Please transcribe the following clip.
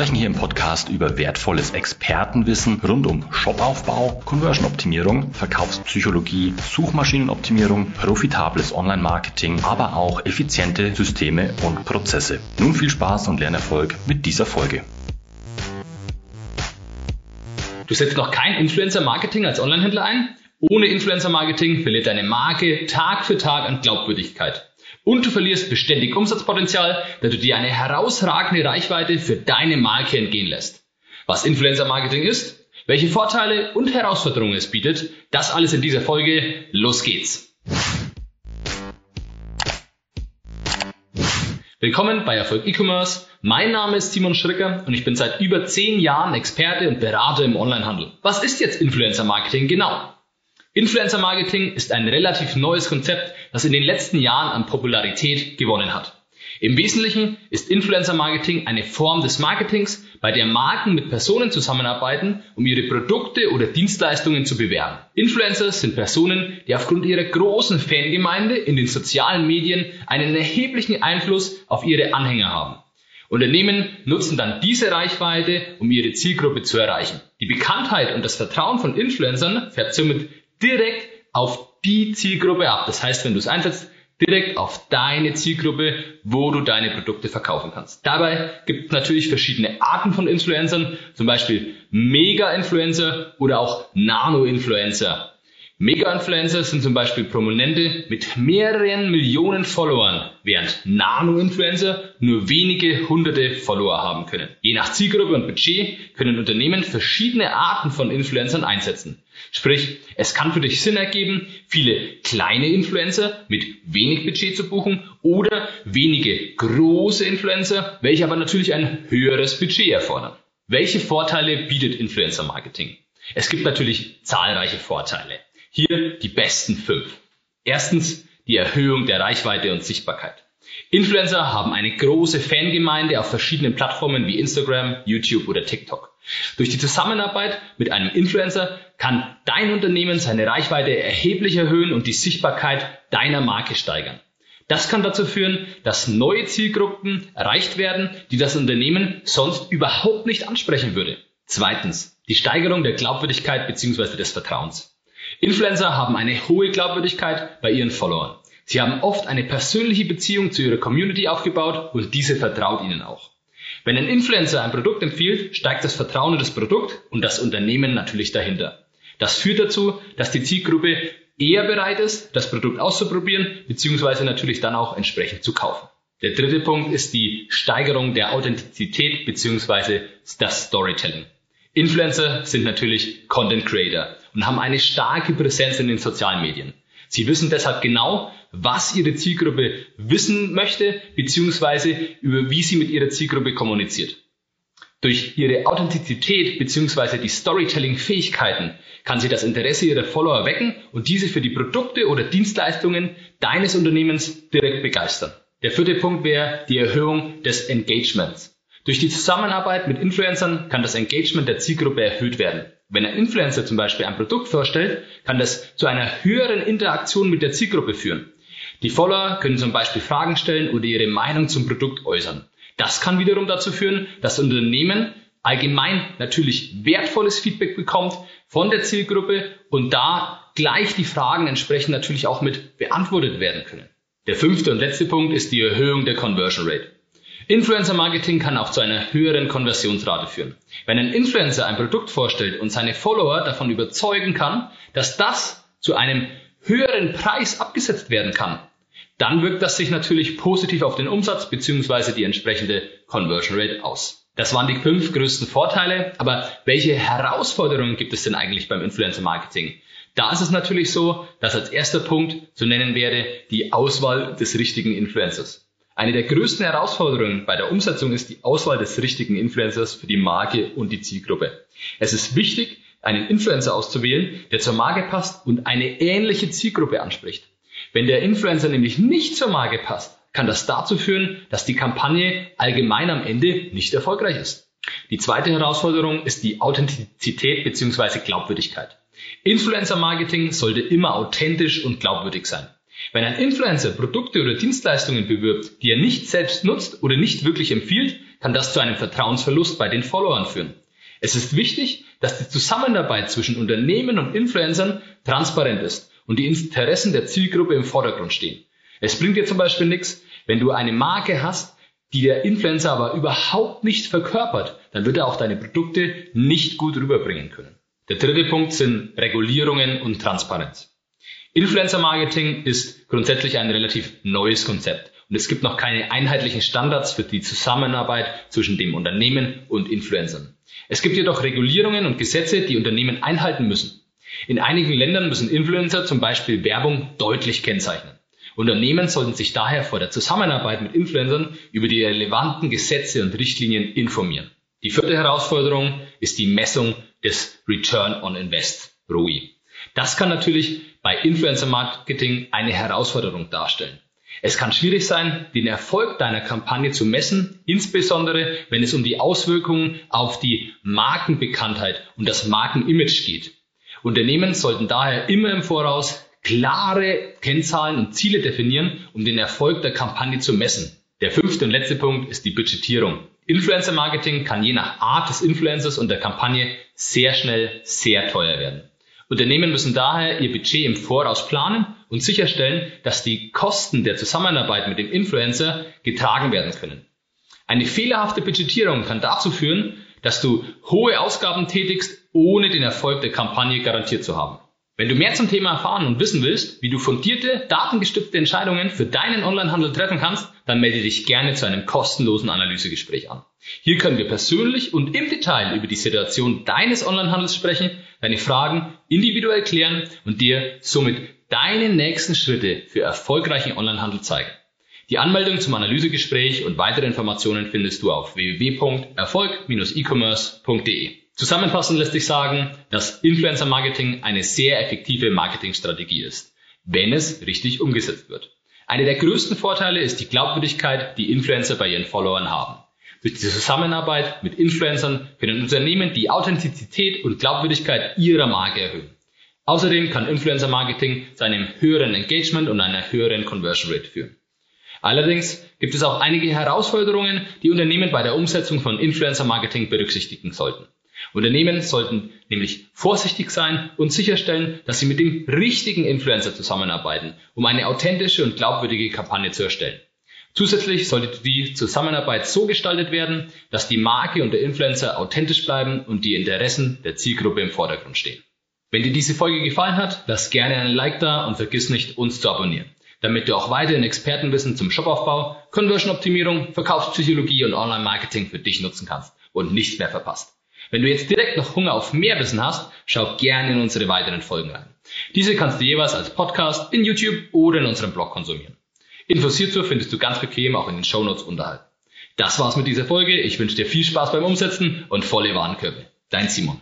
sprechen hier im Podcast über wertvolles Expertenwissen rund um Shopaufbau, Conversion-Optimierung, Verkaufspsychologie, Suchmaschinenoptimierung, profitables Online-Marketing, aber auch effiziente Systeme und Prozesse. Nun viel Spaß und Lernerfolg mit dieser Folge. Du setzt noch kein Influencer-Marketing als Onlinehändler ein? Ohne Influencer-Marketing verliert deine Marke Tag für Tag an Glaubwürdigkeit. Und du verlierst beständig Umsatzpotenzial, da du dir eine herausragende Reichweite für deine Marke entgehen lässt. Was Influencer-Marketing ist, welche Vorteile und Herausforderungen es bietet, das alles in dieser Folge. Los geht's! Willkommen bei Erfolg E-Commerce. Mein Name ist Simon Schricker und ich bin seit über zehn Jahren Experte und Berater im Onlinehandel. Was ist jetzt Influencer Marketing genau? Influencer Marketing ist ein relativ neues Konzept, das in den letzten Jahren an Popularität gewonnen hat. Im Wesentlichen ist Influencer Marketing eine Form des Marketings, bei der Marken mit Personen zusammenarbeiten, um ihre Produkte oder Dienstleistungen zu bewerben. Influencer sind Personen, die aufgrund ihrer großen Fangemeinde in den sozialen Medien einen erheblichen Einfluss auf ihre Anhänger haben. Unternehmen nutzen dann diese Reichweite, um ihre Zielgruppe zu erreichen. Die Bekanntheit und das Vertrauen von Influencern fährt somit direkt auf die Zielgruppe ab. Das heißt, wenn du es einsetzt, direkt auf deine Zielgruppe, wo du deine Produkte verkaufen kannst. Dabei gibt es natürlich verschiedene Arten von Influencern, zum Beispiel Mega-Influencer oder auch Nano-Influencer. Mega-Influencer sind zum Beispiel Prominente mit mehreren Millionen Followern, während Nano-Influencer nur wenige hunderte Follower haben können. Je nach Zielgruppe und Budget können Unternehmen verschiedene Arten von Influencern einsetzen. Sprich, es kann für dich Sinn ergeben, viele kleine Influencer mit wenig Budget zu buchen oder wenige große Influencer, welche aber natürlich ein höheres Budget erfordern. Welche Vorteile bietet Influencer Marketing? Es gibt natürlich zahlreiche Vorteile. Hier die besten fünf. Erstens die Erhöhung der Reichweite und Sichtbarkeit. Influencer haben eine große Fangemeinde auf verschiedenen Plattformen wie Instagram, YouTube oder TikTok. Durch die Zusammenarbeit mit einem Influencer kann dein Unternehmen seine Reichweite erheblich erhöhen und die Sichtbarkeit deiner Marke steigern. Das kann dazu führen, dass neue Zielgruppen erreicht werden, die das Unternehmen sonst überhaupt nicht ansprechen würde. Zweitens, die Steigerung der Glaubwürdigkeit bzw. des Vertrauens. Influencer haben eine hohe Glaubwürdigkeit bei ihren Followern. Sie haben oft eine persönliche Beziehung zu ihrer Community aufgebaut und diese vertraut ihnen auch. Wenn ein Influencer ein Produkt empfiehlt, steigt das Vertrauen in das Produkt und das Unternehmen natürlich dahinter. Das führt dazu, dass die Zielgruppe eher bereit ist, das Produkt auszuprobieren, beziehungsweise natürlich dann auch entsprechend zu kaufen. Der dritte Punkt ist die Steigerung der Authentizität beziehungsweise das Storytelling. Influencer sind natürlich Content Creator und haben eine starke Präsenz in den sozialen Medien. Sie wissen deshalb genau, was Ihre Zielgruppe wissen möchte, beziehungsweise über wie sie mit Ihrer Zielgruppe kommuniziert. Durch ihre Authentizität beziehungsweise die Storytelling-Fähigkeiten kann sie das Interesse ihrer Follower wecken und diese für die Produkte oder Dienstleistungen deines Unternehmens direkt begeistern. Der vierte Punkt wäre die Erhöhung des Engagements. Durch die Zusammenarbeit mit Influencern kann das Engagement der Zielgruppe erhöht werden. Wenn ein Influencer zum Beispiel ein Produkt vorstellt, kann das zu einer höheren Interaktion mit der Zielgruppe führen. Die Follower können zum Beispiel Fragen stellen oder ihre Meinung zum Produkt äußern. Das kann wiederum dazu führen, dass das Unternehmen allgemein natürlich wertvolles Feedback bekommt von der Zielgruppe und da gleich die Fragen entsprechend natürlich auch mit beantwortet werden können. Der fünfte und letzte Punkt ist die Erhöhung der Conversion Rate. Influencer Marketing kann auch zu einer höheren Konversionsrate führen. Wenn ein Influencer ein Produkt vorstellt und seine Follower davon überzeugen kann, dass das zu einem höheren Preis abgesetzt werden kann, dann wirkt das sich natürlich positiv auf den Umsatz bzw. die entsprechende Conversion Rate aus. Das waren die fünf größten Vorteile, aber welche Herausforderungen gibt es denn eigentlich beim Influencer Marketing? Da ist es natürlich so, dass als erster Punkt zu nennen wäre die Auswahl des richtigen Influencers. Eine der größten Herausforderungen bei der Umsetzung ist die Auswahl des richtigen Influencers für die Marke und die Zielgruppe. Es ist wichtig, einen Influencer auszuwählen, der zur Marke passt und eine ähnliche Zielgruppe anspricht. Wenn der Influencer nämlich nicht zur Marke passt, kann das dazu führen, dass die Kampagne allgemein am Ende nicht erfolgreich ist. Die zweite Herausforderung ist die Authentizität bzw. Glaubwürdigkeit. Influencer-Marketing sollte immer authentisch und glaubwürdig sein. Wenn ein Influencer Produkte oder Dienstleistungen bewirbt, die er nicht selbst nutzt oder nicht wirklich empfiehlt, kann das zu einem Vertrauensverlust bei den Followern führen. Es ist wichtig, dass die Zusammenarbeit zwischen Unternehmen und Influencern transparent ist und die Interessen der Zielgruppe im Vordergrund stehen. Es bringt dir zum Beispiel nichts, wenn du eine Marke hast, die der Influencer aber überhaupt nicht verkörpert, dann wird er auch deine Produkte nicht gut rüberbringen können. Der dritte Punkt sind Regulierungen und Transparenz. Influencer Marketing ist grundsätzlich ein relativ neues Konzept und es gibt noch keine einheitlichen Standards für die Zusammenarbeit zwischen dem Unternehmen und Influencern. Es gibt jedoch Regulierungen und Gesetze, die Unternehmen einhalten müssen. In einigen Ländern müssen Influencer zum Beispiel Werbung deutlich kennzeichnen. Unternehmen sollten sich daher vor der Zusammenarbeit mit Influencern über die relevanten Gesetze und Richtlinien informieren. Die vierte Herausforderung ist die Messung des Return on Invest, ROI. Das kann natürlich bei Influencer Marketing eine Herausforderung darstellen. Es kann schwierig sein, den Erfolg deiner Kampagne zu messen, insbesondere wenn es um die Auswirkungen auf die Markenbekanntheit und das Markenimage geht. Unternehmen sollten daher immer im Voraus klare Kennzahlen und Ziele definieren, um den Erfolg der Kampagne zu messen. Der fünfte und letzte Punkt ist die Budgetierung. Influencer Marketing kann je nach Art des Influencers und der Kampagne sehr schnell sehr teuer werden. Unternehmen müssen daher ihr Budget im Voraus planen und sicherstellen, dass die Kosten der Zusammenarbeit mit dem Influencer getragen werden können. Eine fehlerhafte Budgetierung kann dazu führen, dass du hohe Ausgaben tätigst, ohne den Erfolg der Kampagne garantiert zu haben. Wenn du mehr zum Thema erfahren und wissen willst, wie du fundierte, datengestützte Entscheidungen für deinen Onlinehandel treffen kannst, dann melde dich gerne zu einem kostenlosen Analysegespräch an. Hier können wir persönlich und im Detail über die Situation deines Onlinehandels sprechen, deine Fragen individuell klären und dir somit deine nächsten Schritte für erfolgreichen Onlinehandel zeigen. Die Anmeldung zum Analysegespräch und weitere Informationen findest du auf www.erfolg-e-commerce.de. Zusammenfassend lässt sich sagen, dass Influencer Marketing eine sehr effektive Marketingstrategie ist, wenn es richtig umgesetzt wird. Einer der größten Vorteile ist die Glaubwürdigkeit, die Influencer bei ihren Followern haben. Durch die Zusammenarbeit mit Influencern können Unternehmen die Authentizität und Glaubwürdigkeit ihrer Marke erhöhen. Außerdem kann Influencer Marketing zu einem höheren Engagement und einer höheren Conversion Rate führen. Allerdings gibt es auch einige Herausforderungen, die Unternehmen bei der Umsetzung von Influencer Marketing berücksichtigen sollten. Unternehmen sollten nämlich vorsichtig sein und sicherstellen, dass sie mit dem richtigen Influencer zusammenarbeiten, um eine authentische und glaubwürdige Kampagne zu erstellen. Zusätzlich sollte die Zusammenarbeit so gestaltet werden, dass die Marke und der Influencer authentisch bleiben und die Interessen der Zielgruppe im Vordergrund stehen. Wenn dir diese Folge gefallen hat, lass gerne einen Like da und vergiss nicht, uns zu abonnieren, damit du auch weiterhin Expertenwissen zum Shopaufbau, Conversion-Optimierung, Verkaufspsychologie und Online-Marketing für dich nutzen kannst und nichts mehr verpasst. Wenn du jetzt direkt noch Hunger auf mehr Wissen hast, schau gerne in unsere weiteren Folgen rein. Diese kannst du jeweils als Podcast in YouTube oder in unserem Blog konsumieren. Infos hierzu findest du ganz bequem auch in den Shownotes unterhalb. Das war's mit dieser Folge. Ich wünsche dir viel Spaß beim Umsetzen und volle Warenkörbe. Dein Simon.